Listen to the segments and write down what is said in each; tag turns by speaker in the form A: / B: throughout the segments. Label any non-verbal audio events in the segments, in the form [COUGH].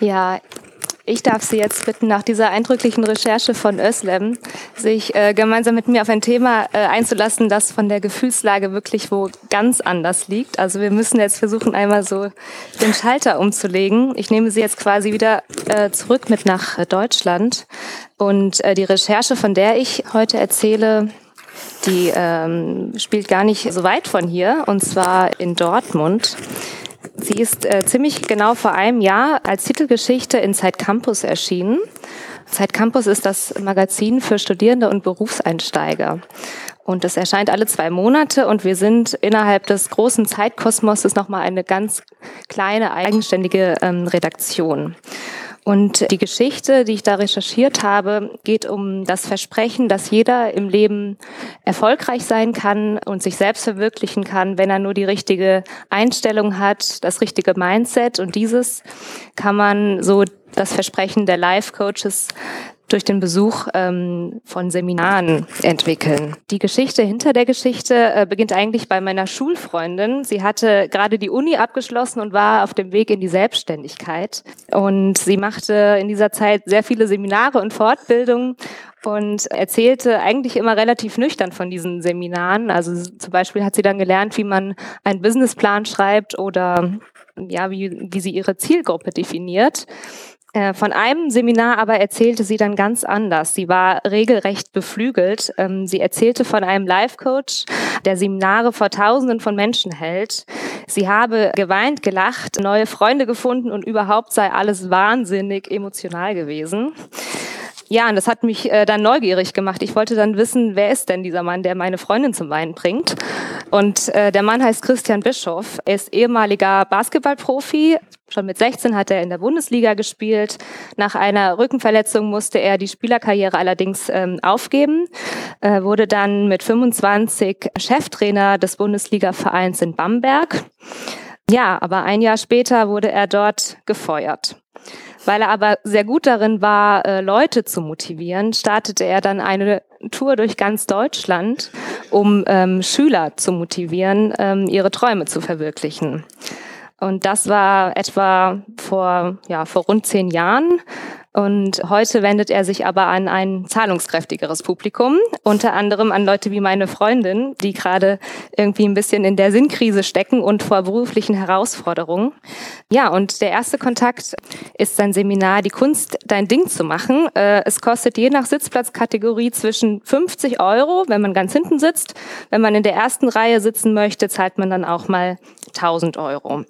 A: Ja, ich darf Sie jetzt bitten, nach dieser eindrücklichen Recherche von Özlem, sich äh, gemeinsam mit mir auf ein Thema äh, einzulassen, das von der Gefühlslage wirklich wo ganz anders liegt. Also wir müssen jetzt versuchen, einmal so den Schalter umzulegen. Ich nehme Sie jetzt quasi wieder äh, zurück mit nach äh, Deutschland. Und äh, die Recherche, von der ich heute erzähle, die ähm, spielt gar nicht so weit von hier, und zwar in Dortmund. Sie ist äh, ziemlich genau vor einem Jahr als Titelgeschichte in Zeit Campus erschienen. Zeit Campus ist das Magazin für Studierende und Berufseinsteiger. Und das erscheint alle zwei Monate und wir sind innerhalb des großen Zeitkosmoses nochmal eine ganz kleine, eigenständige ähm, Redaktion. Und die Geschichte, die ich da recherchiert habe, geht um das Versprechen, dass jeder im Leben erfolgreich sein kann und sich selbst verwirklichen kann, wenn er nur die richtige Einstellung hat, das richtige Mindset. Und dieses kann man so das Versprechen der Life Coaches durch den Besuch ähm, von Seminaren entwickeln. Die Geschichte hinter der Geschichte äh, beginnt eigentlich bei meiner Schulfreundin. Sie hatte gerade die Uni abgeschlossen und war auf dem Weg in die Selbstständigkeit. Und sie machte in dieser Zeit sehr viele Seminare und Fortbildungen und erzählte eigentlich immer relativ nüchtern von diesen Seminaren. Also zum Beispiel hat sie dann gelernt, wie man einen Businessplan schreibt oder ja, wie, wie sie ihre Zielgruppe definiert. Äh, von einem Seminar aber erzählte sie dann ganz anders. Sie war regelrecht beflügelt. Ähm, sie erzählte von einem Life-Coach, der Seminare vor Tausenden von Menschen hält. Sie habe geweint, gelacht, neue Freunde gefunden und überhaupt sei alles wahnsinnig emotional gewesen. Ja, und das hat mich äh, dann neugierig gemacht. Ich wollte dann wissen, wer ist denn dieser Mann, der meine Freundin zum Weinen bringt? Und äh, der Mann heißt Christian Bischoff. Er ist ehemaliger Basketballprofi. Schon mit 16 hat er in der Bundesliga gespielt. Nach einer Rückenverletzung musste er die Spielerkarriere allerdings ähm, aufgeben, äh, wurde dann mit 25 Cheftrainer des Bundesliga-Vereins in Bamberg. Ja, aber ein Jahr später wurde er dort gefeuert. Weil er aber sehr gut darin war, äh, Leute zu motivieren, startete er dann eine Tour durch ganz Deutschland, um ähm, Schüler zu motivieren, ähm, ihre Träume zu verwirklichen. Und das war etwa vor, ja, vor rund zehn Jahren. Und heute wendet er sich aber an ein zahlungskräftigeres Publikum, unter anderem an Leute wie meine Freundin, die gerade irgendwie ein bisschen in der Sinnkrise stecken und vor beruflichen Herausforderungen. Ja, und der erste Kontakt ist sein Seminar Die Kunst, dein Ding zu machen. Äh, es kostet je nach Sitzplatzkategorie zwischen 50 Euro, wenn man ganz hinten sitzt. Wenn man in der ersten Reihe sitzen möchte, zahlt man dann auch mal 1000 Euro.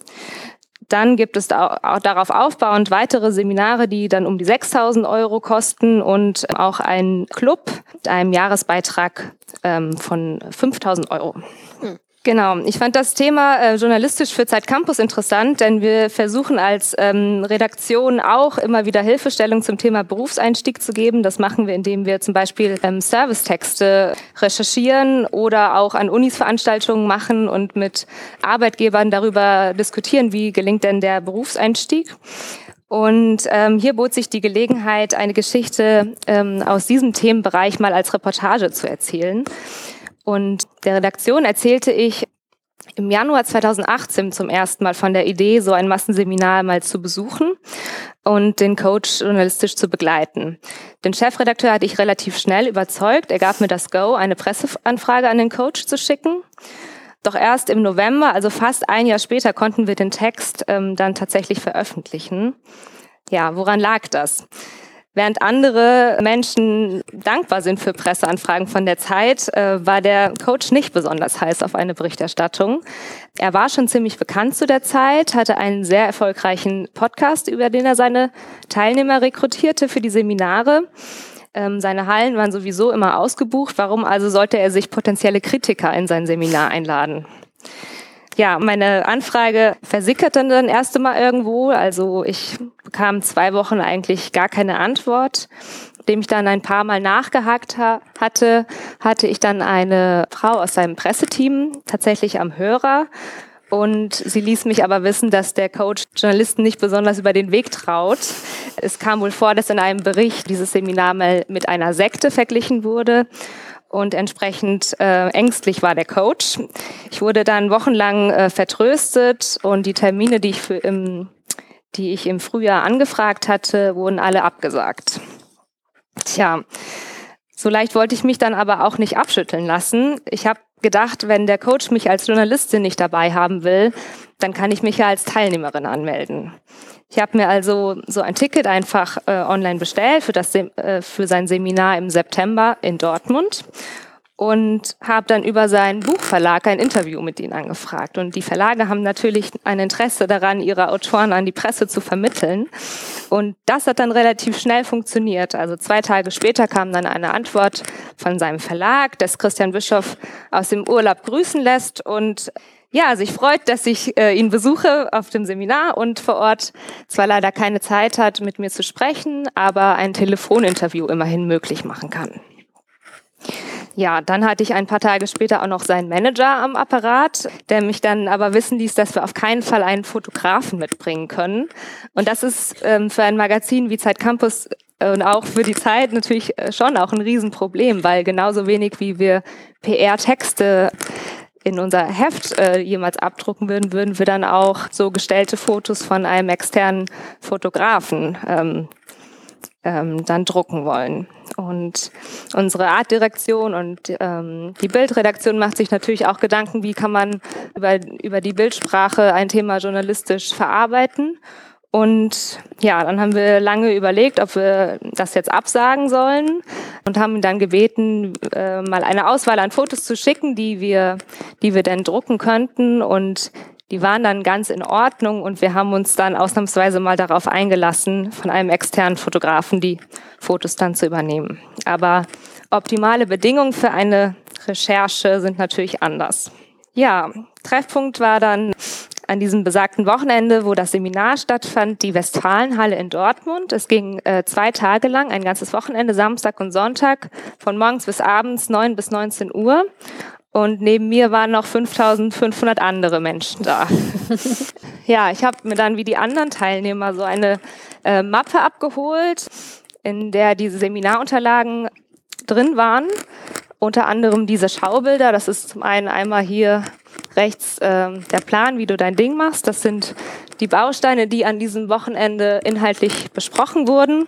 A: Dann gibt es darauf aufbauend weitere Seminare, die dann um die 6000 Euro kosten und auch ein Club mit einem Jahresbeitrag ähm, von 5000 Euro. Hm. Genau, ich fand das Thema äh, journalistisch für Zeit Campus interessant, denn wir versuchen als ähm, Redaktion auch immer wieder Hilfestellung zum Thema Berufseinstieg zu geben. Das machen wir, indem wir zum Beispiel ähm, Servicetexte recherchieren oder auch an Unis Veranstaltungen machen und mit Arbeitgebern darüber diskutieren, wie gelingt denn der Berufseinstieg. Und ähm, hier bot sich die Gelegenheit, eine Geschichte ähm, aus diesem Themenbereich mal als Reportage zu erzählen. Und der Redaktion erzählte ich im Januar 2018 zum ersten Mal von der Idee, so ein Massenseminar mal zu besuchen und den Coach journalistisch zu begleiten. Den Chefredakteur hatte ich relativ schnell überzeugt. Er gab mir das Go, eine Presseanfrage an den Coach zu schicken. Doch erst im November, also fast ein Jahr später, konnten wir den Text ähm, dann tatsächlich veröffentlichen. Ja, woran lag das? Während andere Menschen dankbar sind für Presseanfragen von der Zeit, äh, war der Coach nicht besonders heiß auf eine Berichterstattung. Er war schon ziemlich bekannt zu der Zeit, hatte einen sehr erfolgreichen Podcast, über den er seine Teilnehmer rekrutierte für die Seminare. Ähm, seine Hallen waren sowieso immer ausgebucht. Warum also sollte er sich potenzielle Kritiker in sein Seminar einladen? Ja, meine Anfrage versickerte dann erst einmal irgendwo. Also ich bekam zwei Wochen eigentlich gar keine Antwort. Nachdem ich dann ein paar Mal nachgehakt ha hatte, hatte ich dann eine Frau aus seinem Presseteam tatsächlich am Hörer. Und sie ließ mich aber wissen, dass der Coach Journalisten nicht besonders über den Weg traut. Es kam wohl vor, dass in einem Bericht dieses Seminar mal mit einer Sekte verglichen wurde und entsprechend äh, ängstlich war der Coach. Ich wurde dann wochenlang äh, vertröstet und die Termine, die ich für im die ich im Frühjahr angefragt hatte, wurden alle abgesagt. Tja, so leicht wollte ich mich dann aber auch nicht abschütteln lassen. Ich habe gedacht, wenn der Coach mich als Journalistin nicht dabei haben will, dann kann ich mich ja als Teilnehmerin anmelden. Ich habe mir also so ein Ticket einfach äh, online bestellt für, das, äh, für sein Seminar im September in Dortmund und habe dann über seinen Buchverlag ein Interview mit ihnen angefragt. Und die Verlage haben natürlich ein Interesse daran, ihre Autoren an die Presse zu vermitteln. Und das hat dann relativ schnell funktioniert. Also zwei Tage später kam dann eine Antwort von seinem Verlag, dass Christian Bischof aus dem Urlaub grüßen lässt und ja, sich freut, dass ich äh, ihn besuche auf dem Seminar und vor Ort zwar leider keine Zeit hat, mit mir zu sprechen, aber ein Telefoninterview immerhin möglich machen kann. Ja, dann hatte ich ein paar Tage später auch noch seinen Manager am Apparat, der mich dann aber wissen ließ, dass wir auf keinen Fall einen Fotografen mitbringen können. Und das ist ähm, für ein Magazin wie Zeit Campus äh, und auch für die Zeit natürlich äh, schon auch ein Riesenproblem, weil genauso wenig wie wir PR-Texte in unser Heft äh, jemals abdrucken würden, würden wir dann auch so gestellte Fotos von einem externen Fotografen ähm, ähm, dann drucken wollen. Und unsere Artdirektion und ähm, die Bildredaktion macht sich natürlich auch Gedanken, wie kann man über, über die Bildsprache ein Thema journalistisch verarbeiten. Und ja, dann haben wir lange überlegt, ob wir das jetzt absagen sollen und haben dann gebeten, äh, mal eine Auswahl an Fotos zu schicken, die wir, die wir dann drucken könnten. Und die waren dann ganz in Ordnung und wir haben uns dann ausnahmsweise mal darauf eingelassen, von einem externen Fotografen die Fotos dann zu übernehmen. Aber optimale Bedingungen für eine Recherche sind natürlich anders. Ja, Treffpunkt war dann an diesem besagten Wochenende, wo das Seminar stattfand, die Westfalenhalle in Dortmund. Es ging äh, zwei Tage lang, ein ganzes Wochenende, Samstag und Sonntag, von morgens bis abends, neun bis 19 Uhr. Und neben mir waren noch 5500 andere Menschen da. [LAUGHS] ja, ich habe mir dann wie die anderen Teilnehmer so eine äh, Mappe abgeholt, in der diese Seminarunterlagen drin waren. Unter anderem diese Schaubilder. Das ist zum einen einmal hier rechts äh, der Plan, wie du dein Ding machst. Das sind die Bausteine, die an diesem Wochenende inhaltlich besprochen wurden.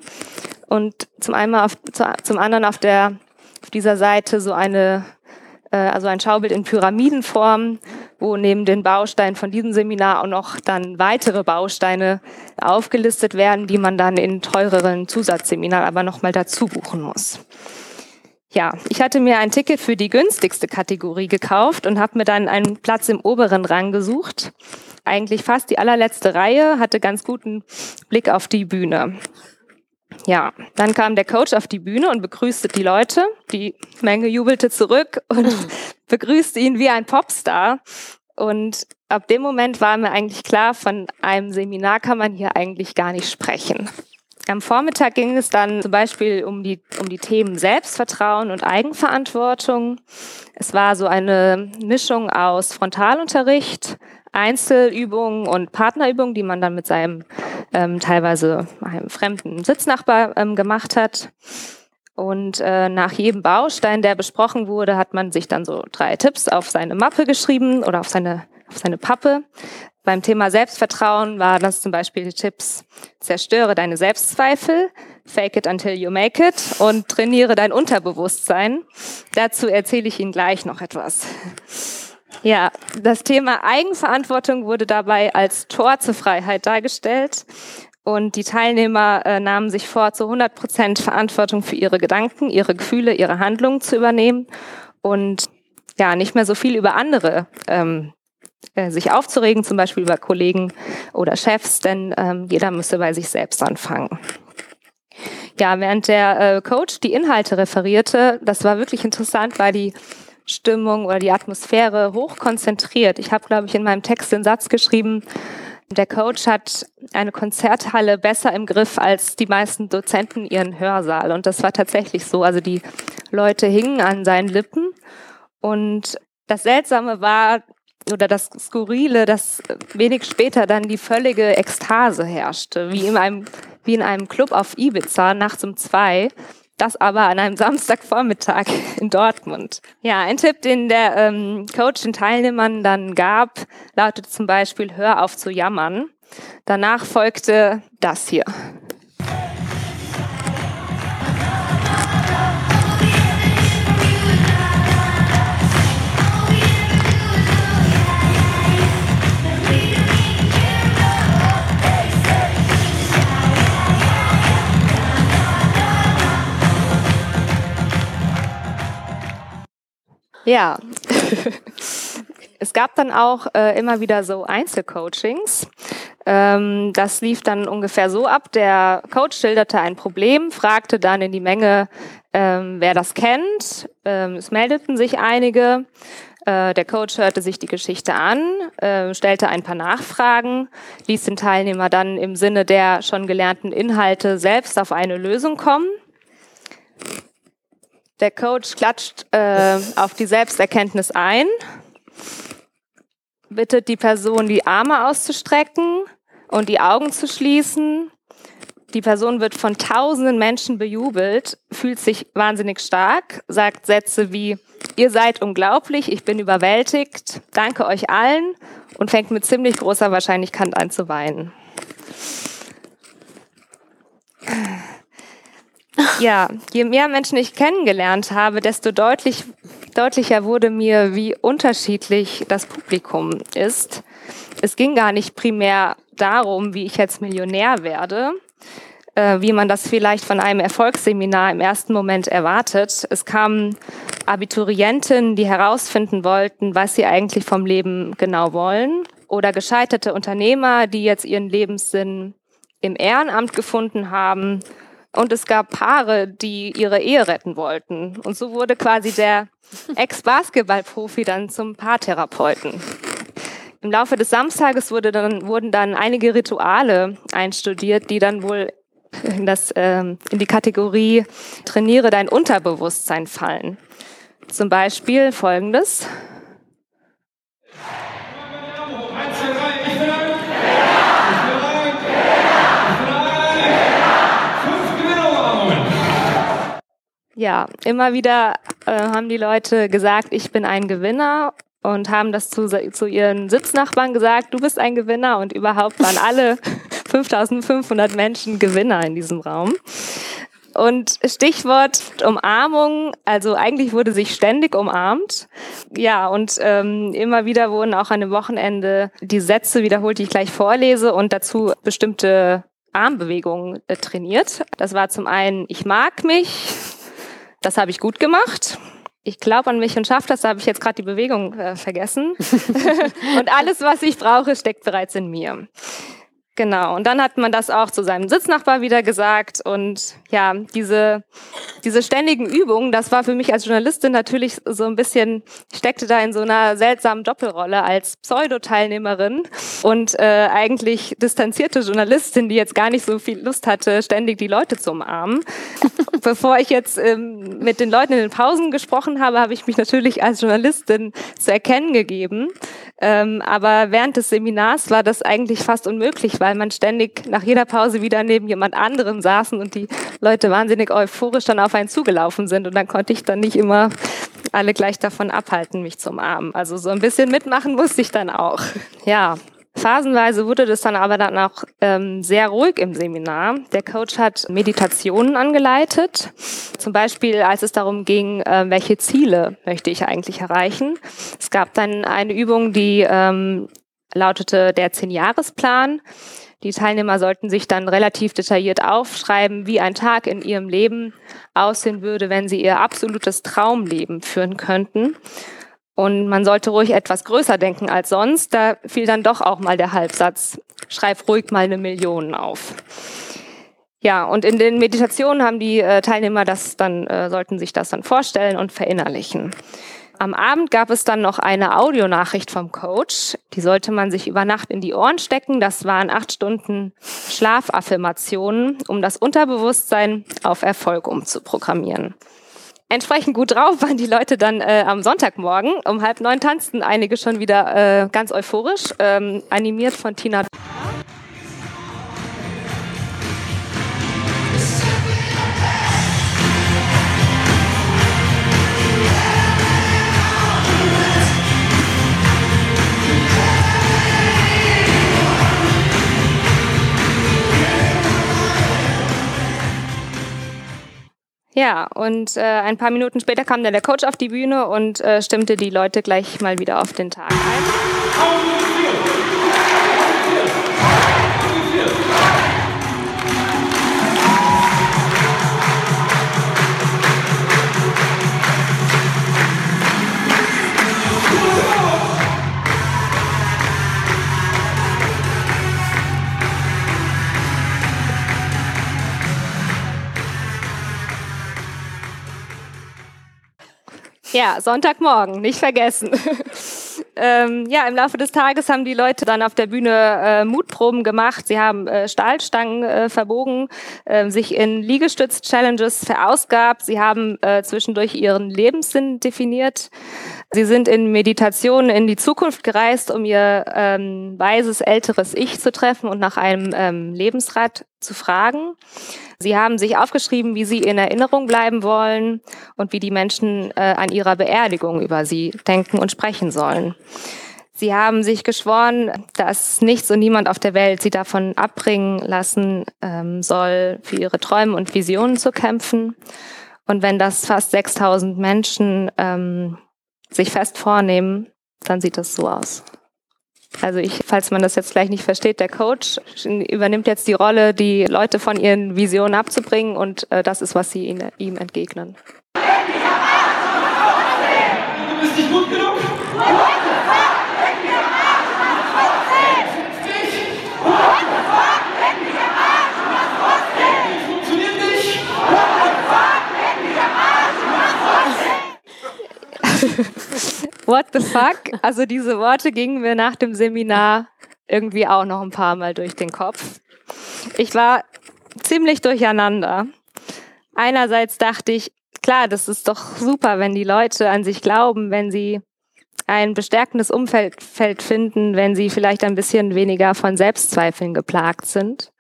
A: Und zum, einmal auf, zum anderen auf, der, auf dieser Seite so eine äh, also ein Schaubild in Pyramidenform, wo neben den Bausteinen von diesem Seminar auch noch dann weitere Bausteine aufgelistet werden, die man dann in teureren Zusatzseminaren aber nochmal dazu buchen muss. Ja, ich hatte mir ein Ticket für die günstigste Kategorie gekauft und habe mir dann einen Platz im oberen Rang gesucht. Eigentlich fast die allerletzte Reihe, hatte ganz guten Blick auf die Bühne. Ja, dann kam der Coach auf die Bühne und begrüßte die Leute. Die Menge jubelte zurück und [LAUGHS] begrüßte ihn wie ein Popstar. Und ab dem Moment war mir eigentlich klar, von einem Seminar kann man hier eigentlich gar nicht sprechen. Am Vormittag ging es dann zum Beispiel um die, um die Themen Selbstvertrauen und Eigenverantwortung. Es war so eine Mischung aus Frontalunterricht, Einzelübungen und Partnerübungen, die man dann mit seinem ähm, teilweise einem fremden Sitznachbar ähm, gemacht hat. Und äh, nach jedem Baustein, der besprochen wurde, hat man sich dann so drei Tipps auf seine Mappe geschrieben oder auf seine, auf seine Pappe. Beim Thema Selbstvertrauen war das zum Beispiel die Tipps, zerstöre deine Selbstzweifel, fake it until you make it und trainiere dein Unterbewusstsein. Dazu erzähle ich Ihnen gleich noch etwas. Ja, das Thema Eigenverantwortung wurde dabei als Tor zur Freiheit dargestellt. Und die Teilnehmer äh, nahmen sich vor, zu 100 Prozent Verantwortung für ihre Gedanken, ihre Gefühle, ihre Handlungen zu übernehmen und ja, nicht mehr so viel über andere ähm, äh, sich aufzuregen, zum Beispiel über Kollegen oder Chefs, denn ähm, jeder müsse bei sich selbst anfangen. Ja, während der äh, Coach die Inhalte referierte, das war wirklich interessant, weil die Stimmung oder die Atmosphäre hoch konzentriert. Ich habe, glaube ich, in meinem Text den Satz geschrieben, der Coach hat eine Konzerthalle besser im Griff als die meisten Dozenten ihren Hörsaal. Und das war tatsächlich so. Also die Leute hingen an seinen Lippen. Und das Seltsame war, oder das Skurrile, dass wenig später dann die völlige Ekstase herrschte, wie in einem, wie in einem Club auf Ibiza nachts um zwei. Das aber an einem [LAUGHS] Samstagvormittag in Dortmund. Ja, ein Tipp, den der ähm, Coach den Teilnehmern dann gab, lautet zum Beispiel, hör auf zu jammern. Danach folgte das hier. Ja, es gab dann auch äh, immer wieder so Einzelcoachings. Ähm, das lief dann ungefähr so ab. Der Coach schilderte ein Problem, fragte dann in die Menge, ähm, wer das kennt. Ähm, es meldeten sich einige. Äh, der Coach hörte sich die Geschichte an, äh, stellte ein paar Nachfragen, ließ den Teilnehmer dann im Sinne der schon gelernten Inhalte selbst auf eine Lösung kommen. Der Coach klatscht äh, auf die Selbsterkenntnis ein, bittet die Person, die Arme auszustrecken und die Augen zu schließen. Die Person wird von tausenden Menschen bejubelt, fühlt sich wahnsinnig stark, sagt Sätze wie, ihr seid unglaublich, ich bin überwältigt, danke euch allen und fängt mit ziemlich großer Wahrscheinlichkeit an zu weinen. [LAUGHS] Ja, je mehr Menschen ich kennengelernt habe, desto deutlich, deutlicher wurde mir, wie unterschiedlich das Publikum ist. Es ging gar nicht primär darum, wie ich jetzt Millionär werde, äh, wie man das vielleicht von einem Erfolgsseminar im ersten Moment erwartet. Es kamen Abiturienten, die herausfinden wollten, was sie eigentlich vom Leben genau wollen, oder gescheiterte Unternehmer, die jetzt ihren Lebenssinn im Ehrenamt gefunden haben und es gab Paare, die ihre Ehe retten wollten. Und so wurde quasi der [LAUGHS] Ex-Basketball-Profi dann zum Paartherapeuten. Im Laufe des Samstages wurde dann, wurden dann einige Rituale einstudiert, die dann wohl in, das, ähm, in die Kategorie Trainiere dein Unterbewusstsein fallen. Zum Beispiel folgendes. Ja, immer wieder äh, haben die Leute gesagt, ich bin ein Gewinner und haben das zu, zu ihren Sitznachbarn gesagt, du bist ein Gewinner und überhaupt waren alle [LAUGHS] 5500 Menschen Gewinner in diesem Raum. Und Stichwort Umarmung, also eigentlich wurde sich ständig umarmt. Ja, und ähm, immer wieder wurden auch an dem Wochenende die Sätze wiederholt, die ich gleich vorlese und dazu bestimmte Armbewegungen äh, trainiert. Das war zum einen, ich mag mich, das habe ich gut gemacht. Ich glaube an mich und schaffe das. Da habe ich jetzt gerade die Bewegung äh, vergessen. [LAUGHS] [LAUGHS] und alles, was ich brauche, steckt bereits in mir. Genau, und dann hat man das auch zu seinem Sitznachbar wieder gesagt. Und ja, diese, diese ständigen Übungen, das war für mich als Journalistin natürlich so ein bisschen, ich steckte da in so einer seltsamen Doppelrolle als Pseudo-Teilnehmerin und äh, eigentlich distanzierte Journalistin, die jetzt gar nicht so viel Lust hatte, ständig die Leute zu umarmen. [LAUGHS] Bevor ich jetzt ähm, mit den Leuten in den Pausen gesprochen habe, habe ich mich natürlich als Journalistin zu erkennen gegeben. Ähm, aber während des Seminars war das eigentlich fast unmöglich, weil man ständig nach jeder Pause wieder neben jemand anderem saßen und die Leute wahnsinnig euphorisch dann auf einen zugelaufen sind und dann konnte ich dann nicht immer alle gleich davon abhalten, mich zu umarmen. Also so ein bisschen mitmachen musste ich dann auch. Ja, Phasenweise wurde das dann aber dann auch ähm, sehr ruhig im Seminar. Der Coach hat Meditationen angeleitet, zum Beispiel als es darum ging, äh, welche Ziele möchte ich eigentlich erreichen. Es gab dann eine Übung, die ähm, lautete der Zehn-Jahres-Plan. Die Teilnehmer sollten sich dann relativ detailliert aufschreiben, wie ein Tag in ihrem Leben aussehen würde, wenn sie ihr absolutes Traumleben führen könnten. Und man sollte ruhig etwas größer denken als sonst. Da fiel dann doch auch mal der Halbsatz, schreib ruhig mal eine Million auf. Ja, und in den Meditationen haben die äh, Teilnehmer das dann, äh, sollten sich das dann vorstellen und verinnerlichen. Am Abend gab es dann noch eine Audionachricht vom Coach. Die sollte man sich über Nacht in die Ohren stecken. Das waren acht Stunden Schlafaffirmationen, um das Unterbewusstsein auf Erfolg umzuprogrammieren. Entsprechend gut drauf waren die Leute dann äh, am Sonntagmorgen. Um halb neun tanzten einige schon wieder äh, ganz euphorisch, ähm, animiert von Tina. Ja, und äh, ein paar Minuten später kam dann der Coach auf die Bühne und äh, stimmte die Leute gleich mal wieder auf den Tag ein. Ja, Sonntagmorgen, nicht vergessen. [LAUGHS] ähm, ja, im Laufe des Tages haben die Leute dann auf der Bühne äh, Mutproben gemacht. Sie haben äh, Stahlstangen äh, verbogen, äh, sich in Liegestütz-Challenges verausgabt. Sie haben äh, zwischendurch ihren Lebenssinn definiert. Sie sind in Meditation in die Zukunft gereist, um ihr ähm, weises, älteres Ich zu treffen und nach einem ähm, Lebensrat zu fragen. Sie haben sich aufgeschrieben, wie sie in Erinnerung bleiben wollen und wie die Menschen äh, an ihrer Beerdigung über sie denken und sprechen sollen. Sie haben sich geschworen, dass nichts und niemand auf der Welt sie davon abbringen lassen ähm, soll, für ihre Träume und Visionen zu kämpfen. Und wenn das fast 6000 Menschen ähm, sich fest vornehmen, dann sieht das so aus. Also ich, falls man das jetzt gleich nicht versteht, der Coach übernimmt jetzt die Rolle, die Leute von ihren Visionen abzubringen und äh, das ist, was sie ihn, ihm entgegnen. Du bist nicht gut genug? What the fuck? Also diese Worte gingen mir nach dem Seminar irgendwie auch noch ein paar Mal durch den Kopf. Ich war ziemlich durcheinander. Einerseits dachte ich, klar, das ist doch super, wenn die Leute an sich glauben, wenn sie ein bestärkendes Umfeld finden, wenn sie vielleicht ein bisschen weniger von Selbstzweifeln geplagt sind.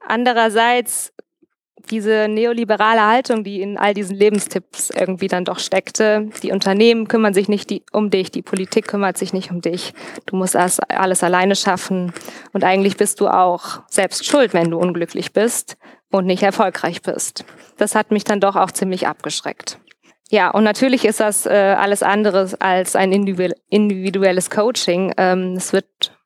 A: Andererseits diese neoliberale Haltung, die in all diesen Lebenstipps irgendwie dann doch steckte. Die Unternehmen kümmern sich nicht die, um dich, die Politik kümmert sich nicht um dich. Du musst alles, alles alleine schaffen. Und eigentlich bist du auch selbst schuld, wenn du unglücklich bist und nicht erfolgreich bist. Das hat mich dann doch auch ziemlich abgeschreckt. Ja, und natürlich ist das äh, alles anderes als ein individuelles Coaching. Ähm, es wird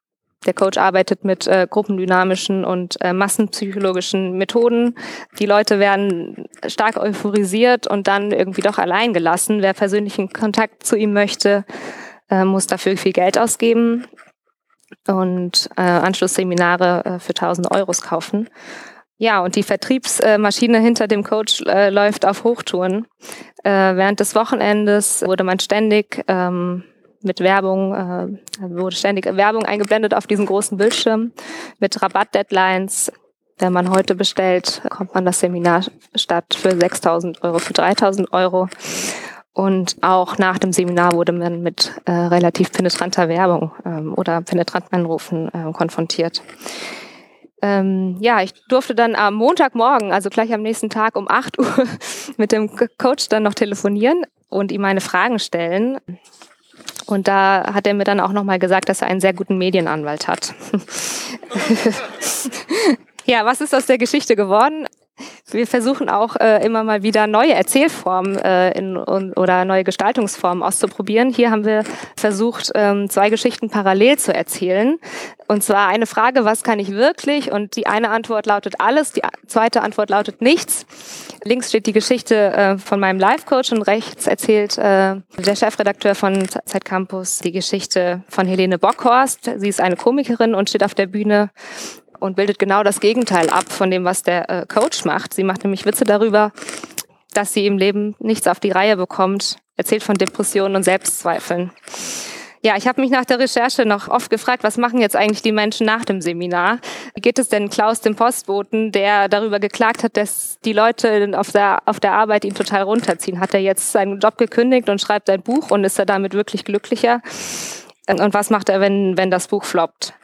A: der Coach arbeitet mit äh, gruppendynamischen und äh, massenpsychologischen Methoden. Die Leute werden stark euphorisiert und dann irgendwie doch allein gelassen. Wer persönlichen Kontakt zu ihm möchte, äh, muss dafür viel Geld ausgeben und äh, Anschlussseminare äh, für 1000 Euros kaufen. Ja, und die Vertriebsmaschine hinter dem Coach äh, läuft auf Hochtouren. Äh, während des Wochenendes wurde man ständig ähm, mit Werbung, äh, wurde ständig Werbung eingeblendet auf diesen großen Bildschirm mit Rabatt-Deadlines. Wenn man heute bestellt, kommt man das Seminar statt für 6.000 Euro, für 3.000 Euro. Und auch nach dem Seminar wurde man mit äh, relativ penetranter Werbung ähm, oder penetranten Anrufen äh, konfrontiert. Ähm, ja, ich durfte dann am Montagmorgen, also gleich am nächsten Tag um 8 Uhr [LAUGHS] mit dem Coach dann noch telefonieren und ihm meine Fragen stellen. Und da hat er mir dann auch nochmal gesagt, dass er einen sehr guten Medienanwalt hat. [LAUGHS] ja, was ist aus der Geschichte geworden? Wir versuchen auch äh, immer mal wieder neue Erzählformen äh, in, un, oder neue Gestaltungsformen auszuprobieren. Hier haben wir versucht, ähm, zwei Geschichten parallel zu erzählen. Und zwar eine Frage, was kann ich wirklich? Und die eine Antwort lautet alles, die zweite Antwort lautet nichts. Links steht die Geschichte äh, von meinem Life-Coach und rechts erzählt äh, der Chefredakteur von Zeit Campus die Geschichte von Helene Bockhorst. Sie ist eine Komikerin und steht auf der Bühne und bildet genau das Gegenteil ab von dem, was der äh, Coach macht. Sie macht nämlich Witze darüber, dass sie im Leben nichts auf die Reihe bekommt, erzählt von Depressionen und Selbstzweifeln. Ja, ich habe mich nach der Recherche noch oft gefragt, was machen jetzt eigentlich die Menschen nach dem Seminar? Geht es denn Klaus, dem Postboten, der darüber geklagt hat, dass die Leute auf der, auf der Arbeit ihn total runterziehen? Hat er jetzt seinen Job gekündigt und schreibt ein Buch und ist er damit wirklich glücklicher? Und was macht er, wenn, wenn das Buch floppt?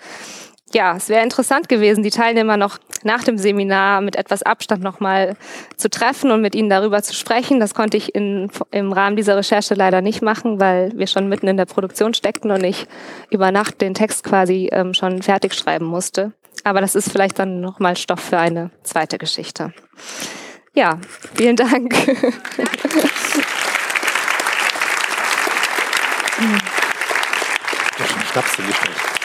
A: Ja, es wäre interessant gewesen, die Teilnehmer noch nach dem Seminar mit etwas Abstand nochmal zu treffen und mit ihnen darüber zu sprechen. Das konnte ich in, im Rahmen dieser Recherche leider nicht machen, weil wir schon mitten in der Produktion steckten und ich über Nacht den Text quasi ähm, schon fertig schreiben musste. Aber das ist vielleicht dann nochmal Stoff für eine zweite Geschichte. Ja, vielen Dank.
B: Schnaps hingestellt.